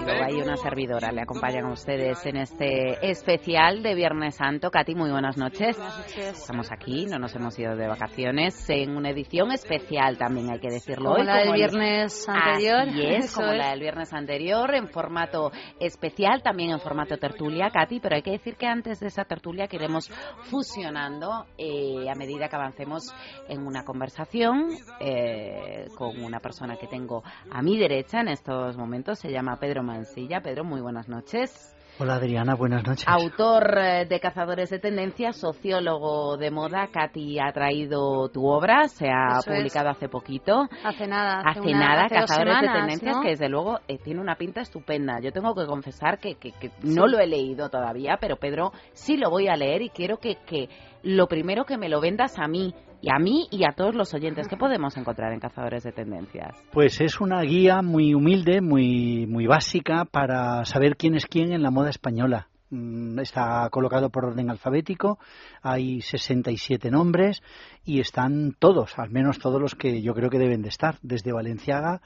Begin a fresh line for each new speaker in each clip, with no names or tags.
Mikailova
y una servidora le acompañan a ustedes en este especial de Viernes Santo. Katy, muy buenas noches. Estamos aquí, no nos hemos ido de vacaciones, en una edición especial también, hay que decirlo
Como
hoy.
la del
el-
viernes anterior.
Así es, como
es.
la del viernes anterior, en formato especial, también en formato tertulia, Katy, pero hay que decir que antes de esa tertulia que iremos fusionando eh, a medida que avancemos en una conversación eh, con una persona que tengo a mi derecha en estos momentos, se llama Pedro Mansilla. Pedro, muy buenas noches.
Hola Adriana, buenas noches.
Autor eh, de Cazadores de Tendencias, sociólogo de moda, Katy ha traído tu obra, se ha
Eso es.
publicado hace poquito.
Hace nada.
Hace
una-
nada,
hace dos
Cazadores de Tendencias,
¿no?
que desde luego eh, tiene una pinta estupenda. Yo tengo que confesar que, que- que no lo he leído todavía, pero Pedro sí lo voy a leer y quiero que, que lo primero que me lo vendas a mí, y a mí y a todos los oyentes que podemos encontrar en Cazadores de Tendencias.
Pues es una guía muy humilde, muy, muy básica para saber quién es quién en la moda española. Mm, Está colocado por orden alfabético, hay 67 nombres y están todos, al menos todos los que yo creo que deben de estar, desde Valenciaga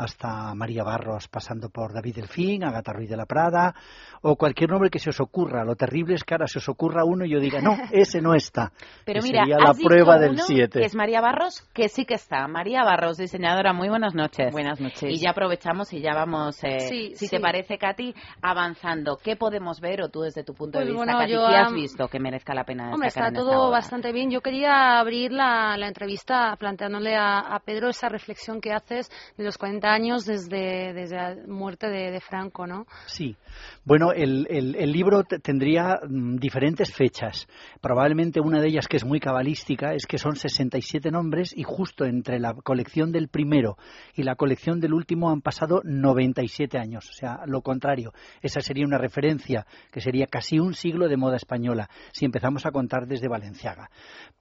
hasta María Barros, pasando por David Delfín, Agata Ruiz de la Prada, o cualquier nombre que se os ocurra. Lo terrible es que ahora se os ocurra uno y yo diga, no, ese no está.
Pero
Que
mira,
sería la prueba del
uno
7.
que es María Barros, que sí que está. María Barros, diseñadora, muy buenas noches.
Buenas noches.
Y ya aprovechamos y ya vamos, eh,
Sí,
si
sí.
te parece, Katy, avanzando. ¿Qué podemos ver o tú desde tu punto de
Pues
vista,
bueno,
Katy,
yo,
qué has visto que merezca la pena
Hombre, está
en esta
todo bastante bien. Yo quería abrir la, la entrevista planteándole a, a Pedro esa reflexión que haces de los 40 años desde, desde la muerte de, Franco, ¿no?
Sí. Bueno, el, el- el libro te- tendría mm, diferentes fechas. Probablemente una de ellas, que es muy cabalística, es que son 67 nombres y justo entre la colección del primero y la colección del último han pasado 97 años. O sea, lo contrario. Esa sería una referencia que sería casi un siglo de moda española, si empezamos a contar desde Valenciaga.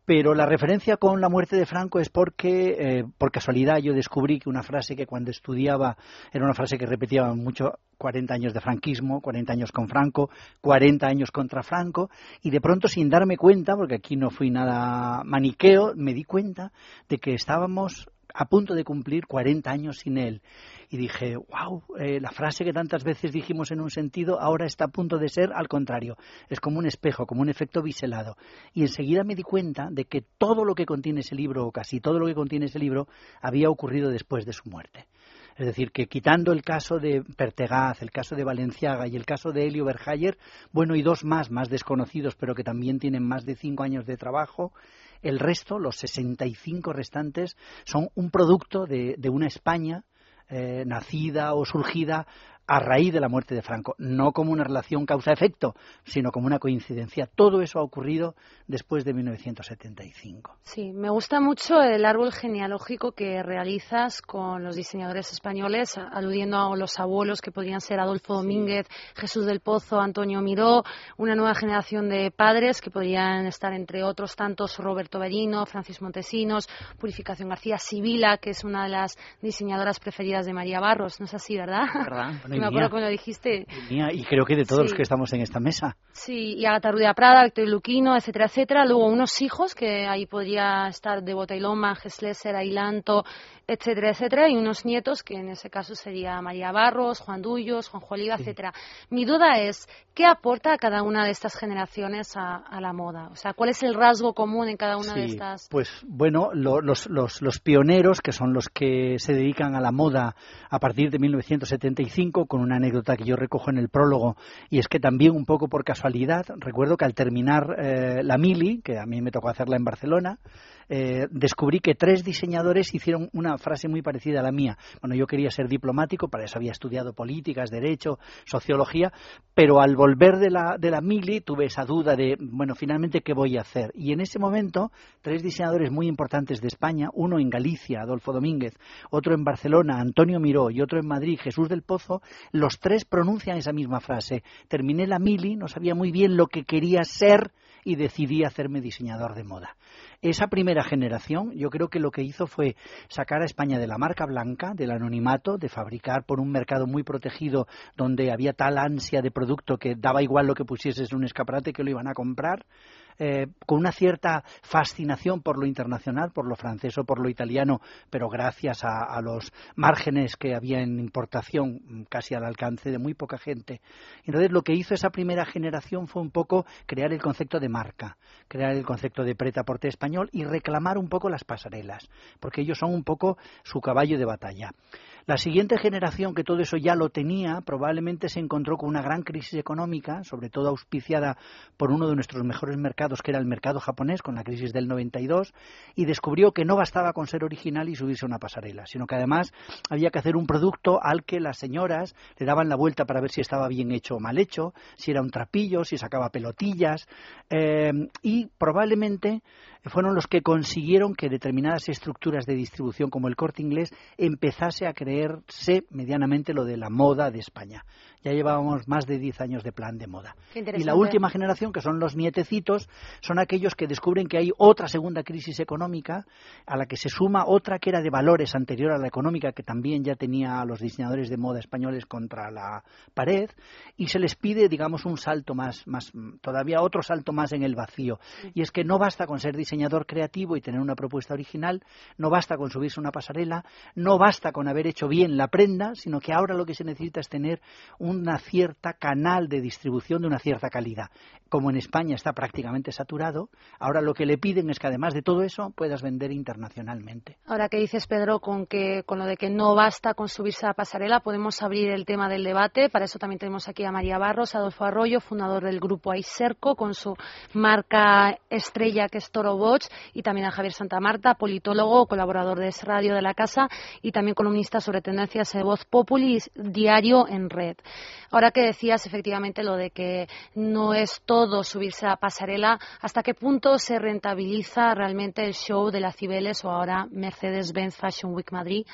Pero la referencia con la muerte de Franco es porque, eh, por casualidad, yo descubrí que una frase que cuando estudiaba era una frase que repetía mucho 40 años de franquismo, 40 años con Franco, 40 años contra Franco, y de pronto sin darme cuenta, porque aquí no fui nada maniqueo, me di cuenta de que estábamos a punto de cumplir 40 años sin él. Y dije, wow, la frase que tantas veces dijimos en un sentido ahora está a punto de ser al contrario. Es como un espejo, como un efecto biselado. Y enseguida me di cuenta de que todo lo que contiene ese libro, o casi todo lo que contiene ese libro, había ocurrido después de su muerte. Es decir, que quitando el caso de Pertegaz, el caso de Valenciaga y el caso de Helio Berhayer, bueno, y dos más, más desconocidos, pero que también tienen más de cinco años de trabajo, el resto, los 65 restantes, son un producto de, de una España eh, nacida o surgida a raíz de la muerte de Franco, no como una relación causa-efecto, sino como una coincidencia. Todo eso ha ocurrido después de 1975.
Sí, me gusta mucho el árbol genealógico que realizas con los diseñadores españoles, aludiendo a los abuelos que podrían ser Adolfo Domínguez, Jesús del Pozo, Antonio Miró, una nueva generación de padres que podrían estar entre otros tantos Roberto Berino, Francis Montesinos, Purificación García, Sibila, que es una de las diseñadoras preferidas de María Barros, ¿no es así, verdad? me acuerdo
mía,
cuando dijiste.
mía, y creo que de todos los que estamos en esta mesa.
Sí, y Agatha la Prada, Víctor Luquino, etcétera, etcétera. Luego unos hijos, que ahí podría estar de Botailoma, Gesleser, Ailanto, etcétera, etcétera. Y unos nietos, que en ese caso sería María Barros, Juan Dullos, Juan Oliva,
Sí.
etcétera. Mi duda es, ¿qué aporta a cada una de estas generaciones a, a la moda? O sea, ¿cuál es el rasgo común en cada una de estas?
Pues bueno, lo- los, los, los pioneros, que son los que se dedican a la moda a partir de 1975, con una anécdota que yo recojo en el prólogo, y es que también un poco por casualidad, recuerdo que al terminar eh, la Mili, que a mí me tocó hacerla en Barcelona, eh, descubrí que tres diseñadores hicieron una frase muy parecida a la mía. Bueno, yo quería ser diplomático, para eso había estudiado políticas, derecho, sociología, pero al volver de la, de la mili tuve esa duda de, bueno, finalmente, ¿qué voy a hacer? Y en ese momento, tres diseñadores muy importantes de España, uno en Galicia, Adolfo Domínguez, otro en Barcelona, Antonio Miró, y otro en Madrid, Jesús del Pozo, los tres pronuncian esa misma frase. Terminé la mili, no sabía muy bien lo que quería ser y decidí hacerme diseñador de moda. Esa primera generación, yo creo que lo que hizo fue sacar a España de la marca blanca, del anonimato, de fabricar por un mercado muy protegido donde había tal ansia de producto que daba igual lo que pusieses en un escaparate que lo iban a comprar, eh, con una cierta fascinación por lo internacional, por lo francés o por lo italiano, pero gracias a, los márgenes que había en importación mm, casi al alcance de muy poca gente. Entonces lo que hizo esa primera generación fue un poco crear el concepto de marca, crear el concepto de preta-porte español y reclamar un poco las pasarelas, porque ellos son un poco su caballo de batalla. La siguiente generación, que todo eso ya lo tenía, probablemente se encontró con una gran crisis económica, sobre todo auspiciada por uno de nuestros mejores mercados, que era el mercado japonés, con la crisis del 92, y descubrió que no bastaba con ser original y subirse a una pasarela, sino que además había que hacer un producto al que las señoras le daban la vuelta para ver si estaba bien hecho o mal hecho, si era un trapillo, si sacaba pelotillas, eh, y probablemente fueron los que consiguieron que determinadas estructuras de distribución como el corte inglés empezase a creerse medianamente lo de la moda de España. Ya llevábamos más de 10 años de plan de moda. Y la última generación, que son los nietecitos, son aquellos que descubren que hay otra segunda crisis económica a la que se suma otra que era de valores anterior a la económica, que también ya tenía a los diseñadores de moda españoles contra la pared, y se les pide, digamos, un salto más, más todavía otro salto más en el vacío. Y es que no basta con ser diseñador creativo y tener una propuesta original, no basta con subirse una pasarela, no basta con haber hecho bien la prenda, sino que ahora lo que se necesita es tener una cierta canal de distribución de una cierta calidad. Como en España está prácticamente saturado, ahora lo que le piden es que además de todo eso puedas vender internacionalmente.
Ahora que dices, Pedro, con, que, con lo de que no basta con subirse a pasarela, podemos abrir el tema del debate. Para eso también tenemos aquí a María Barros, Adolfo Arroyo, fundador del grupo Aiserco, con su marca estrella que es Toro y también a Javier Santa Marta, politólogo, colaborador de Radio de la Casa y también columnista sobre tendencias de Voz Populi diario en red. Ahora que decías efectivamente lo de que no es todo subirse a pasarela, ¿hasta qué punto se rentabiliza realmente el show de la Cibeles o ahora Mercedes-Benz Fashion Week Madrid?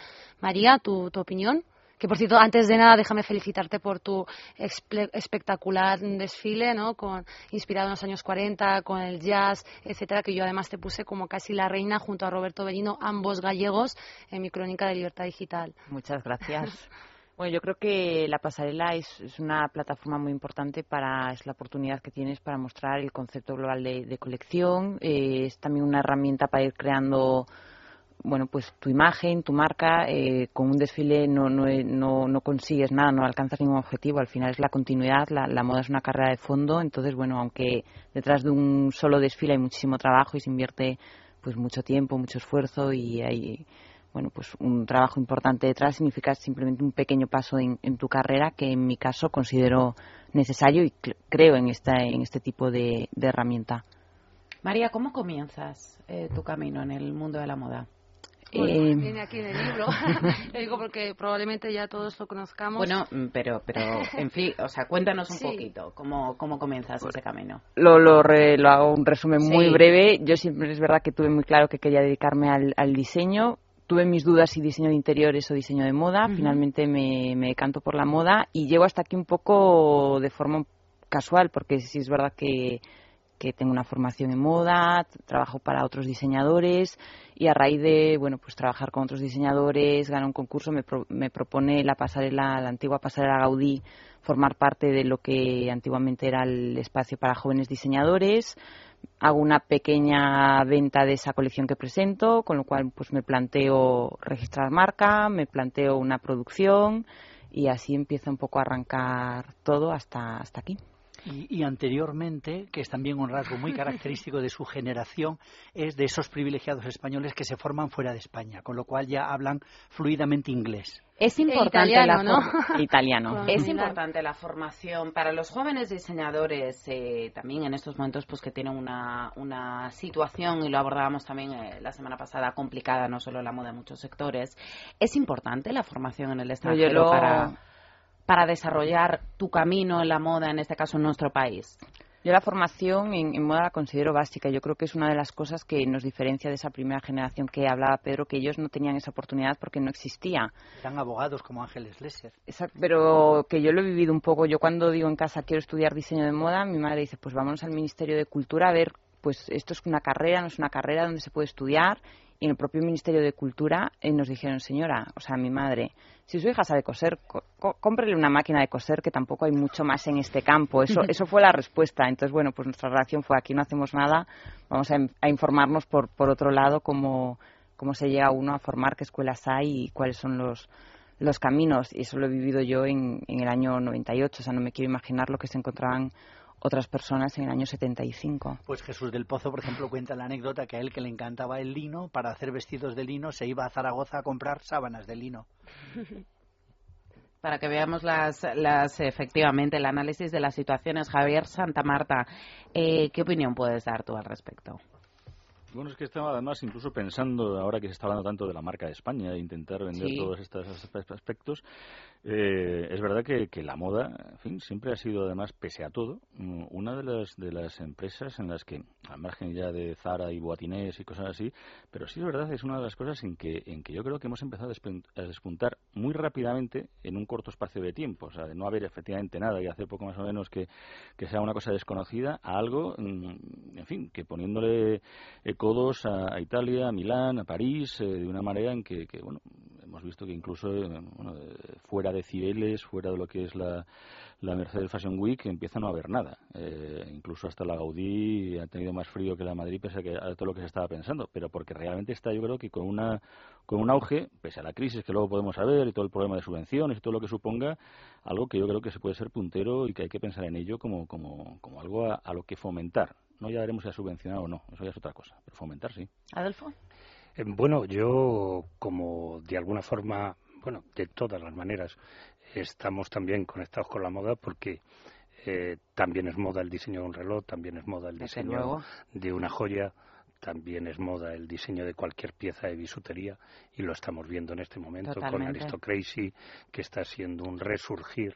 María, ¿tu, tu opinión? Que por cierto, antes de nada, déjame felicitarte por tu espectacular desfile, ¿no? Con, inspirado en los años 40, con el jazz, etcétera, que yo además te puse como casi la reina junto a Roberto Berino, ambos gallegos, en mi crónica de libertad digital.
Muchas gracias. Bueno, yo creo que la pasarela es, una plataforma muy importante para, es la oportunidad que tienes para mostrar el concepto global de, colección, eh, es también una herramienta para ir creando bueno, pues tu imagen, tu marca, eh, con un desfile no, no, no, no, consigues nada, no alcanzas ningún objetivo. Al final es la continuidad, la, la, moda es una carrera de fondo. Entonces, bueno, aunque detrás de un solo desfile hay muchísimo trabajo y se invierte pues mucho tiempo, mucho esfuerzo y hay bueno, pues un trabajo importante detrás significa simplemente un pequeño paso en, tu carrera que en mi caso considero necesario y creo en, esta, en este tipo de, herramienta. María, ¿cómo comienzas eh, tu camino en el mundo de la moda?
Eh, viene aquí en el libro. Lo digo porque probablemente ya todos lo conozcamos.
Bueno, mm, pero, pero en fin, o sea, cuéntanos un poquito cómo, cómo comienzas ese camino.
Lo, lo, lo, hago un resumen muy breve. Yo siempre es verdad que tuve muy claro que quería dedicarme al, al diseño tuve mis dudas si diseño de interiores o diseño de moda. Finalmente me, me decanto por la moda y llego hasta aquí un poco de forma casual, porque sí es verdad que, que tengo una formación en moda, trabajo para otros diseñadores y a raíz de bueno pues trabajar con otros diseñadores, ganar un concurso, me, me propone la pasarela, la antigua pasarela Gaudí, formar parte de lo que antiguamente era el espacio para jóvenes diseñadores hago una pequeña venta de esa colección que presento, con lo cual pues me planteo registrar marca, me planteo una producción y así empieza un poco a arrancar todo hasta, hasta aquí.
Y, anteriormente, que es también un rasgo muy característico de su generación, es de esos privilegiados españoles que se forman fuera de España, con lo cual ya hablan fluidamente inglés.
Es importante italiano,
la italiano.
Es importante la formación para los jóvenes diseñadores eh, también en estos momentos pues que tienen una, una situación y lo abordábamos también eh, la semana pasada complicada no solo la moda en muchos sectores. Es importante la formación en el extranjero para para desarrollar tu camino en la moda, en este caso en nuestro país?
Yo la formación en, moda la considero básica. Yo creo que es una de las cosas que nos diferencia de esa primera generación que hablaba Pedro, que ellos no tenían esa oportunidad porque no existía.
Eran abogados como Ángeles Lesser.
Exacto, pero que yo lo he vivido un poco. Yo cuando digo en casa quiero estudiar diseño de moda, mi madre dice, pues vámonos al Ministerio de Cultura a ver pues esto es una carrera, no es una carrera donde se puede estudiar. Y en el propio Ministerio de Cultura eh, nos dijeron, señora, o sea, mi madre, si su hija sabe coser, cómprele una máquina de coser, que tampoco hay mucho más en este campo. Eso, eso fue la respuesta. Entonces, bueno, pues nuestra reacción fue, aquí no hacemos nada, vamos a, informarnos por, por otro lado cómo, cómo se llega uno a formar, qué escuelas hay y cuáles son los, los caminos. Y eso lo he vivido yo en, en el año 98, o sea, no me quiero imaginar lo que se encontraban otras personas en el año 75.
Pues Jesús del Pozo, por ejemplo, cuenta la anécdota que a él que le encantaba el lino, para hacer vestidos de lino se iba a Zaragoza a comprar sábanas de lino.
Para que veamos las, las efectivamente el análisis de las situaciones. Javier Santa Marta, eh, ¿qué opinión puedes dar tú al respecto?
Bueno, es que estaba además incluso pensando, ahora que se está hablando tanto de la marca de España, e intentar vender todos estos aspectos, eh, es verdad que, que, la moda, en fin, siempre ha sido además, pese a todo, mm, una de las, de las empresas en las que, al margen ya de Zara y Boatinés y cosas así, pero sí es verdad, es una de las cosas en que, en que yo creo que hemos empezado a despuntar muy rápidamente en un corto espacio de tiempo, o sea, de no haber efectivamente nada y hacer poco más o menos que, que sea una cosa desconocida a algo, mm, en fin, que poniéndole codos a, Italia, a Milán, a París, eh, de una manera en que, bueno, hemos visto que incluso eh, fuera de Cibeles, fuera de lo que es la, la Mercedes Fashion Week, empieza a no haber nada. Eh, incluso hasta la Gaudí ha tenido más frío que la Madrid, pese a, que, a todo lo que se estaba pensando. Pero porque realmente está, yo creo que con, una, con un auge, pese a la crisis que luego podemos saber y todo el problema de subvenciones y todo lo que suponga, algo que yo creo que se puede ser puntero y que hay que pensar en ello como, como, como algo a lo que fomentar no ya veremos si ha subvencionado o no, eso ya es otra cosa, pero fomentar sí.
Adolfo.
Eh, bueno, yo como de alguna forma, bueno, de todas las maneras, estamos también conectados con la moda porque eh, también es moda el diseño de un reloj, también es moda el diseño de una joya, también es moda el diseño de cualquier pieza de bisutería y lo estamos viendo en este momento con Aristocracy, que está siendo un resurgir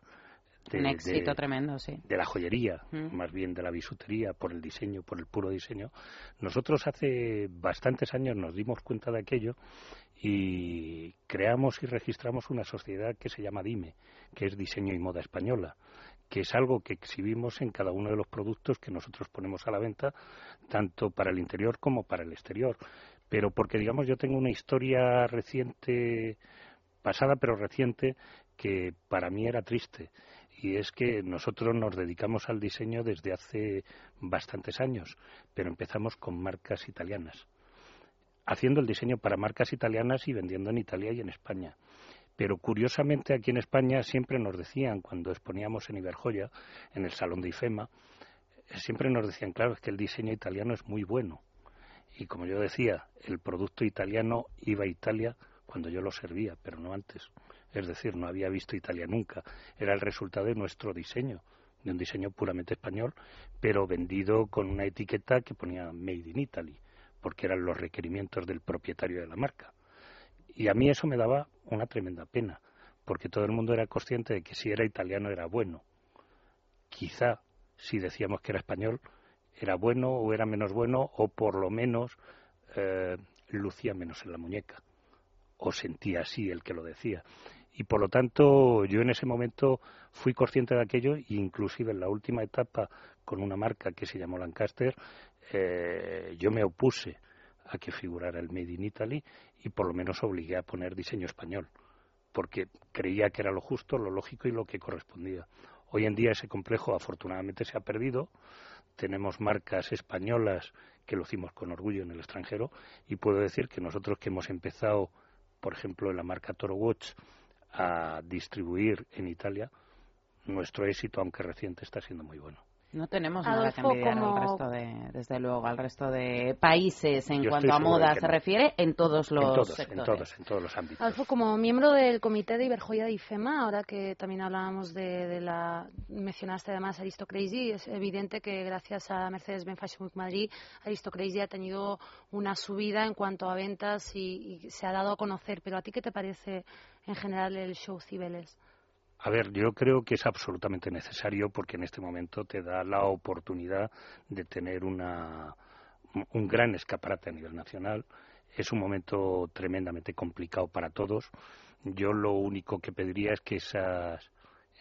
un éxito tremendo, sí.
De la joyería, más bien de la bisutería, por el diseño, por el puro diseño. Nosotros hace bastantes años nos dimos cuenta de aquello y creamos y registramos una sociedad que se llama DIME, que es Diseño y Moda Española que es algo que exhibimos en cada uno de los productos que nosotros ponemos a la venta, tanto para el interior como para el exterior. Pero porque, digamos, yo tengo una historia reciente, pasada pero reciente, que para mí era triste y es que nosotros nos dedicamos al diseño desde hace bastantes años, pero empezamos con marcas italianas, haciendo el diseño para marcas italianas y vendiendo en Italia y en España. Pero curiosamente aquí en España siempre nos decían, cuando exponíamos en Iberjoya, en el Salón de IFEMA, siempre nos decían, claro, es que el diseño italiano es muy bueno. Y como yo decía, el producto italiano iba a Italia cuando yo lo servía, pero no antes es decir, no había visto Italia nunca. Era el resultado de nuestro diseño, de un diseño puramente español, pero vendido con una etiqueta que ponía Made in Italy, porque eran los requerimientos del propietario de la marca. Y a mí eso me daba una tremenda pena, porque todo el mundo era consciente de que si era italiano era bueno. Quizá si decíamos que era español era bueno o era menos bueno o por lo menos eh, lucía menos en la muñeca o sentía así el que lo decía y por lo tanto yo en ese momento fui consciente de aquello e inclusive en la última etapa con una marca que se llamó Lancaster eh, yo me opuse a que figurara el Made in Italy y por lo menos obligué a poner diseño español porque creía que era lo justo, lo lógico y lo que correspondía. Hoy en día ese complejo afortunadamente se ha perdido. Tenemos marcas españolas que lucimos con orgullo en el extranjero y puedo decir que nosotros que hemos empezado, por ejemplo, en la marca Toro Watch, a distribuir en Italia, nuestro éxito, aunque reciente, está siendo muy bueno.
No tenemos nada que envidiar al resto de, desde luego, al resto de países en cuanto a moda se refiere en todos los
en todos,
sectores.
En todos, en todos los ámbitos.
Adolfo, como miembro del comité de Iberjoya de IFEMA, ahora que también hablábamos de, la, mencionaste además Aristocrazy, es evidente que gracias a Mercedes-Benz Fashion Week Madrid, Aristocrazy ha tenido una subida en cuanto a ventas y, y se ha dado a conocer. Pero ¿a ti qué te parece en general el show Cibeles?
A ver, yo creo que es absolutamente necesario porque en este momento te da la oportunidad de tener una, un gran escaparate a nivel nacional. Es un momento tremendamente complicado para todos. Yo lo único que pediría es que esas,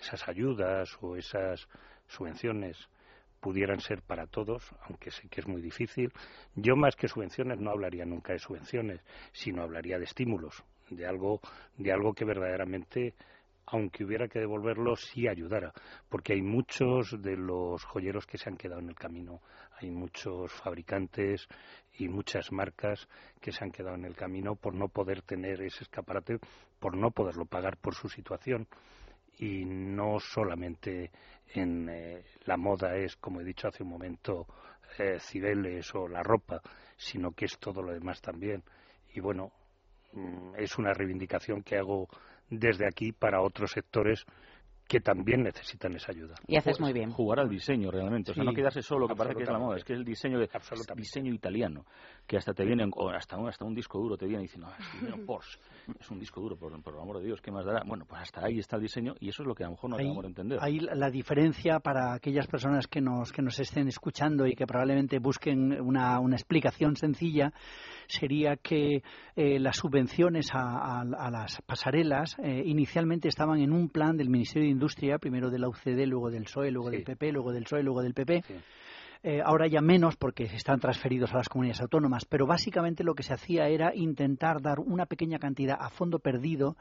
esas ayudas o esas subvenciones pudieran ser para todos, aunque sé que es muy difícil. Yo más que subvenciones no hablaría nunca de subvenciones, sino hablaría de estímulos, de algo, de algo que verdaderamente aunque hubiera que devolverlo, sí ayudara, porque hay muchos de los joyeros que se han quedado en el camino, hay muchos fabricantes y muchas marcas que se han quedado en el camino por no poder tener ese escaparate, por no poderlo pagar por su situación y no solamente en eh, la moda es, como he dicho hace un momento, eh, cibeles o la ropa, sino que es todo lo demás también. Y bueno, mm, es una reivindicación que hago desde aquí para otros sectores que también necesitan esa ayuda.
Y haces muy bien.
Jugar al diseño realmente, o sea, no quedarse solo que parece que es la moda, es que es el diseño de diseño italiano, que hasta te viene hasta un, hasta un disco duro te viene y dicen, no, es Porsche, es un disco duro, por, el amor de Dios, ¿qué más dará? Bueno, pues hasta ahí está el diseño y eso es lo que a lo mejor no acabamos de entender.
Ahí la diferencia para aquellas personas que nos que nos estén escuchando y que probablemente busquen una, una explicación sencilla sería que eh, las subvenciones a, las pasarelas eh, inicialmente estaban en un plan del Ministerio de Industria, primero de la UCD, luego del PSOE, luego del PP, luego del PSOE, luego del PP. Eh, ahora ya menos porque están transferidos a las comunidades autónomas, pero básicamente lo que se hacía era intentar dar una pequeña cantidad a fondo perdido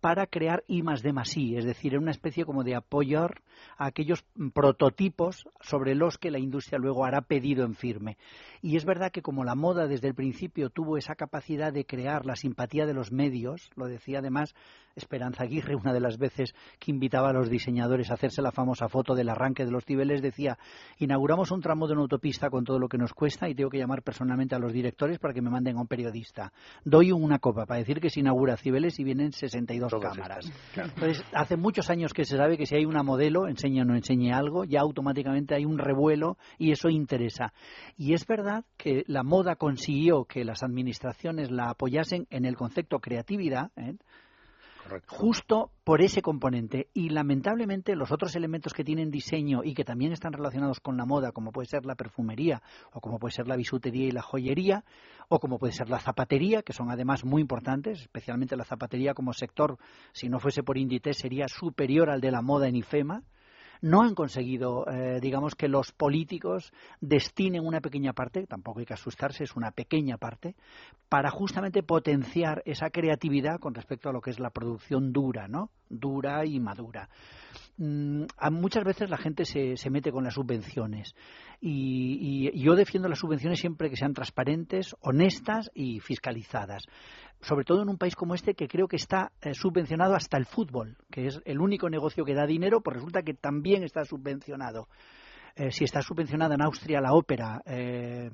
para crear I más D más I, es decir, en una especie como de apoyar a aquellos prototipos sobre los que la industria luego hará pedido en firme. Y es verdad que como la moda desde el principio tuvo esa capacidad de crear la simpatía de los medios, lo decía además Esperanza Aguirre una de las veces que invitaba a los diseñadores a hacerse la famosa foto del arranque de los Cibeles, decía, inauguramos un tramo de una autopista con todo lo que nos cuesta y tengo que llamar personalmente a los directores para que me manden a un periodista. Doy una copa para decir que se inaugura Cibeles y vienen 62 cámaras. Entonces, hace muchos años que se sabe que si hay una modelo, enseña o no enseñe algo, ya automáticamente hay un revuelo y eso interesa. Y es verdad que la moda consiguió que las administraciones la apoyasen en el concepto creatividad, ¿eh? Justo por ese componente. Y lamentablemente los otros elementos que tienen diseño y que también están relacionados con la moda, como puede ser la perfumería, o como puede ser la bisutería y la joyería, o como puede ser la zapatería, que son además muy importantes, especialmente la zapatería como sector, si no fuese por Inditex, sería superior al de la moda en IFEMA no han conseguido, eh, digamos, que los políticos destinen una pequeña parte, tampoco hay que asustarse, es una pequeña parte, para justamente potenciar esa creatividad con respecto a lo que es la producción dura, ¿no? Dura y madura. Mm, muchas veces la gente se, se mete con las subvenciones y, yo defiendo las subvenciones siempre que sean transparentes, honestas y fiscalizadas. Sobre todo en un país como este que creo que está eh, subvencionado hasta el fútbol, que es el único negocio que da dinero, pues resulta que también está subvencionado. Eh, si está subvencionada en Austria la ópera, eh,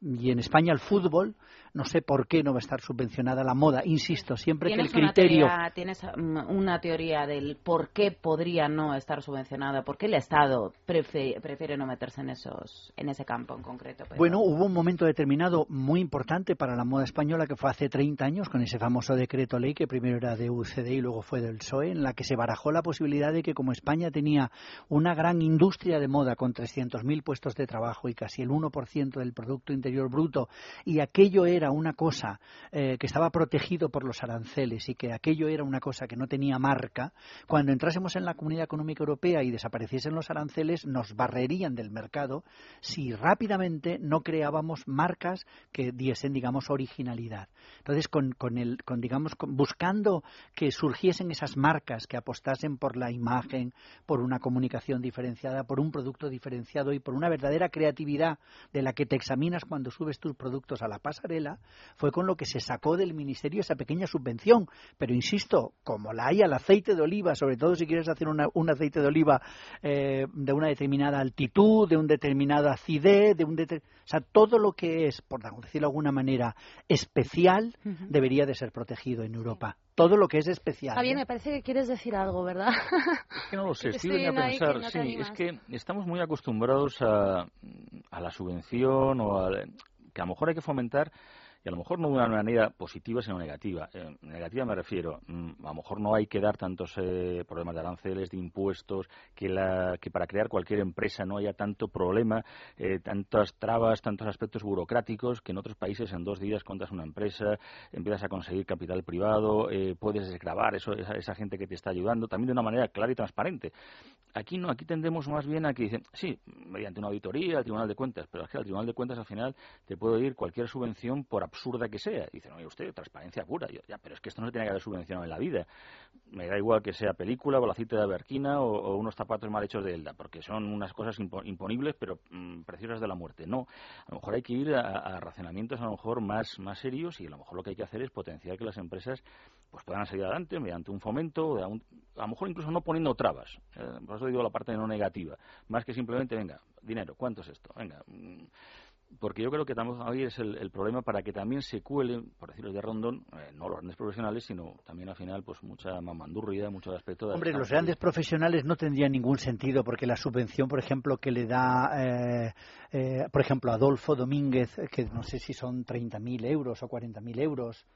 y en España el fútbol, no sé por qué no va a estar subvencionada la moda. Insisto, siempre que el criterio.
¿Tienes una teoría del por qué podría no estar subvencionada? ¿Por qué el Estado prefiere, no meterse en, esos, en ese campo en concreto?
Bueno, hubo un momento determinado muy importante para la moda española que fue hace 30 años, con ese famoso decreto ley que primero era de UCD y luego fue del PSOE, en la que se barajó la posibilidad de que, como España tenía una gran industria de moda con 300.000 puestos de trabajo y casi el 1% del Producto Interior Bruto, y aquello era una cosa eh, que estaba protegido por los aranceles y que aquello era una cosa que no tenía marca, cuando entrásemos en la Comunidad Económica Europea y desapareciesen los aranceles, nos barrerían del mercado si rápidamente no creábamos marcas que diesen, digamos, originalidad. Entonces, con, con el, con, digamos, buscando que surgiesen esas marcas que apostasen por la imagen, por una comunicación diferenciada, por un producto diferenciado y por una verdadera creatividad de la que te examinas cuando subes tus productos a la pasarela, fue con lo que se sacó del ministerio esa pequeña subvención. Pero insisto, como la hay al aceite de oliva, sobre todo si quieres hacer un aceite de oliva eh, de una determinada altitud, de un determinado acidez, de un o sea, todo lo que es, por decirlo de alguna manera, especial, debería de ser protegido en Europa todo lo que es especial.
Javier, me parece que quieres decir algo, ¿verdad?
Es que no lo sé, estoy, venía a pensar, sí, es que estamos muy acostumbrados a, a la subvención o a, que a lo mejor hay que fomentar y a lo mejor no de una manera positiva, sino negativa. Eh, negativa me refiero, mm, a lo mejor no hay que dar tantos eh, problemas de aranceles, de impuestos, que, la, que para crear cualquier empresa no haya tanto problema, eh, tantas trabas, tantos aspectos burocráticos, que en otros países en dos días contas una empresa, empiezas a conseguir capital privado, puedes desgravar eso, esa, esa gente que te está ayudando, también de una manera clara y transparente. Aquí no, aquí tendemos más bien a que dicen, sí, mediante una auditoría, el Tribunal de Cuentas, pero es que al Tribunal de Cuentas al final te puede ir cualquier subvención por absurda que sea. Dicen, oye, usted, transparencia pura. ya, pero es que esto no se tiene que haber subvencionado en la vida. Me da igual que sea película o la cita de Aberquina o, unos zapatos mal hechos de Elda, porque son unas cosas imponibles, pero mm, preciosas de la muerte. No, a lo mejor hay que ir a, a, racionamientos a lo mejor más, más serios y a lo mejor lo que hay que hacer es potenciar que las empresas pues puedan seguir adelante mediante un fomento, a, lo mejor incluso no poniendo trabas. Eh, por eso digo la parte no negativa. Más que simplemente, venga, dinero, ¿cuánto es esto? Venga. Mm, porque yo creo que también ahí es el, problema para que también se cuelen, por decirlo de rondón, eh, no los grandes profesionales, sino también al final pues mucha mamandurria, mucho aspecto de...
Hombre, los grandes profesionales no tendrían ningún sentido porque la subvención, por ejemplo, que le da, eh, eh, por ejemplo, Adolfo Domínguez, que no sé si son 30.000 euros o 40.000 euros,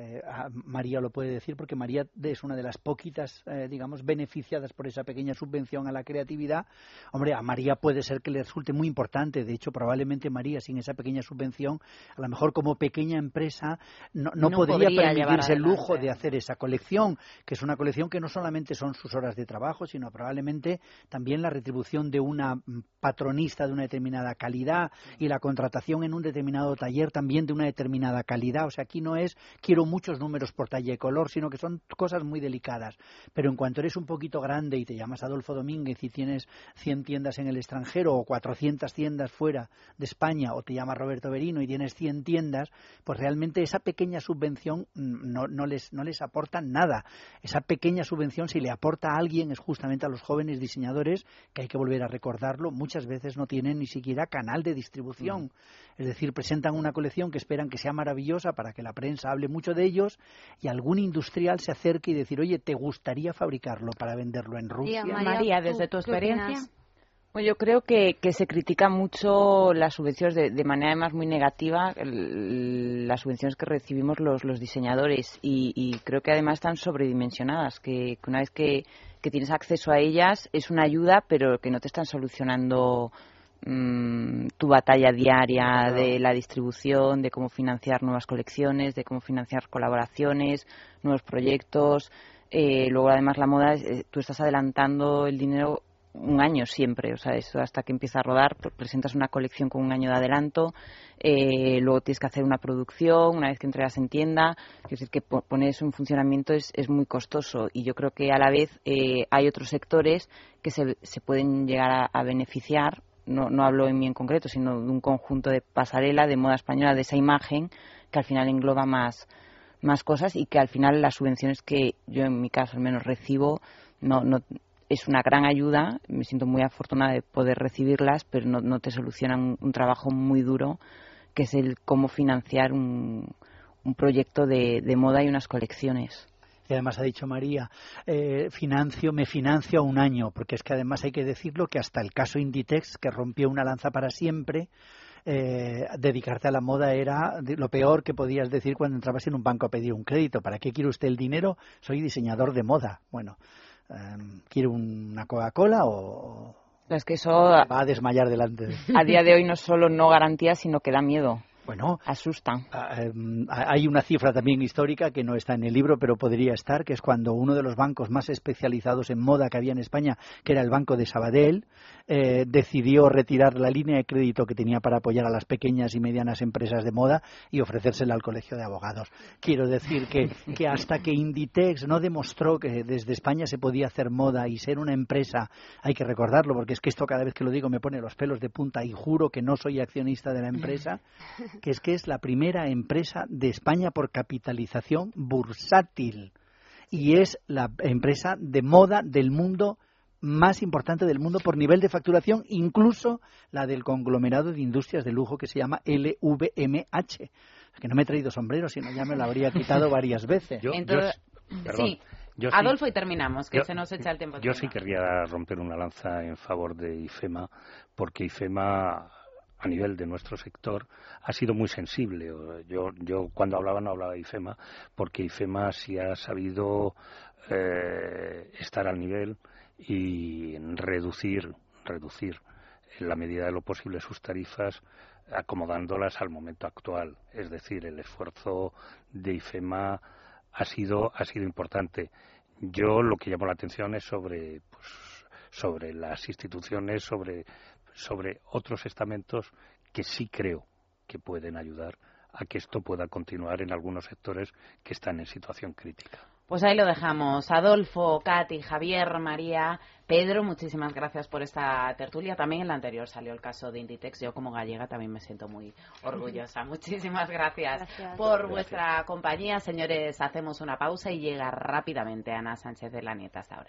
eh, María lo puede decir porque María es una de las poquitas, eh, digamos, beneficiadas por esa pequeña subvención a la creatividad. Hombre, a María puede ser que le resulte muy importante. De hecho, probablemente María, sin esa pequeña subvención, a lo mejor como pequeña empresa, no, podría, permitirse el lujo de hacer esa colección, que es una colección que no solamente son sus horas de trabajo, sino probablemente también la retribución de una patronista de una determinada calidad y la contratación en un determinado taller también de una determinada calidad. O sea, aquí no es quiero muchos números por talla y color, sino que son cosas muy delicadas. Pero en cuanto eres un poquito grande y te llamas Adolfo Domínguez y tienes 100 tiendas en el extranjero o 400 tiendas fuera de España, o te llamas Roberto Berino y tienes 100 tiendas, pues realmente esa pequeña subvención no, no, les, no les aporta nada. Esa pequeña subvención, si le aporta a alguien, es justamente a los jóvenes diseñadores, que hay que volver a recordarlo, muchas veces no tienen ni siquiera canal de distribución. Mm. Es decir, presentan una colección que esperan que sea maravillosa para que la prensa hable mucho de ellos y algún industrial se acerque y decir, oye, ¿te gustaría fabricarlo para venderlo en Rusia?
María, desde tu experiencia.
Bueno, yo creo que, se critica mucho las subvenciones de, manera además muy negativa, las subvenciones que recibimos los, los diseñadores y, creo que además están sobredimensionadas, que, que una vez que, que, tienes acceso a ellas es una ayuda, pero que no te están solucionando tu batalla diaria de la distribución, de cómo financiar nuevas colecciones, de cómo financiar colaboraciones, nuevos proyectos. Eh, luego, además, la moda, eh, tú estás adelantando el dinero un año siempre, o sea, eso hasta que empieza a rodar, presentas una colección con un año de adelanto, eh, luego tienes que hacer una producción, una vez que entregas en tienda, es decir, que poner eso en funcionamiento es, es muy costoso y yo creo que a la vez hay otros sectores que se, se pueden llegar a beneficiar no, no hablo en mí en concreto, sino de un conjunto de pasarela, de moda española, de esa imagen que al final engloba más, más cosas y que al final las subvenciones que yo en mi caso al menos recibo no, no es una gran ayuda, me siento muy afortunada de poder recibirlas, pero no, no te solucionan un, trabajo muy duro que es el cómo financiar un, un proyecto de, de moda y unas colecciones
y además ha dicho María, eh, financio, me financio a un año, porque es que además hay que decirlo que hasta el caso Inditex, que rompió una lanza para siempre, eh, dedicarte a la moda era lo peor que podías decir cuando entrabas en un banco a pedir un crédito. ¿Para qué quiere usted el dinero? Soy diseñador de moda. Bueno, em, ¿quiere una Coca-Cola o,
es que eso
va a desmayar delante
A día de hoy no solo no garantía, sino que da miedo.
Bueno,
asusta.
Em, hay una cifra también histórica que no está en el libro, pero podría estar, que es cuando uno de los bancos más especializados en moda que había en España, que era el Banco de Sabadell, eh, decidió retirar la línea de crédito que tenía para apoyar a las pequeñas y medianas empresas de moda y ofrecérsela al Colegio de Abogados. Quiero decir que, que hasta que Inditex no demostró que desde España se podía hacer moda y ser una empresa, hay que recordarlo, porque es que esto cada vez que lo digo me pone los pelos de punta y juro que no soy accionista de la empresa, que es que es la primera empresa de España por capitalización bursátil y es la empresa de moda del mundo más importante del mundo por nivel de facturación, incluso la del conglomerado de industrias de lujo que se llama LVMH. Que no me he traído sombrero, sino ya me lo habría quitado varias veces.
sí. Adolfo, y terminamos, que se nos echa el tiempo.
Yo sí querría romper una lanza en favor de IFEMA, porque IFEMA a nivel de nuestro sector ha sido muy sensible. Yo, yo cuando hablaba no hablaba de IFEMA, porque IFEMA sí ha sabido eh, estar al nivel y reducir, reducir en la medida de lo posible sus tarifas acomodándolas al momento actual. Es decir, el esfuerzo de IFEMA ha sido, ha sido importante. Yo lo que llamo la atención es sobre pues, sobre las instituciones, sobre, sobre otros estamentos que sí creo que pueden ayudar a que esto pueda continuar en algunos sectores que están en situación crítica.
Pues ahí lo dejamos. Adolfo, Katy, Javier, María, Pedro, muchísimas gracias por esta tertulia. También en la anterior salió el caso de Inditex. Yo como gallega también me siento muy orgullosa. Muchísimas gracias, por vuestra compañía. Señores, hacemos una pausa y llega rápidamente Ana Sánchez de la Nieta hasta ahora.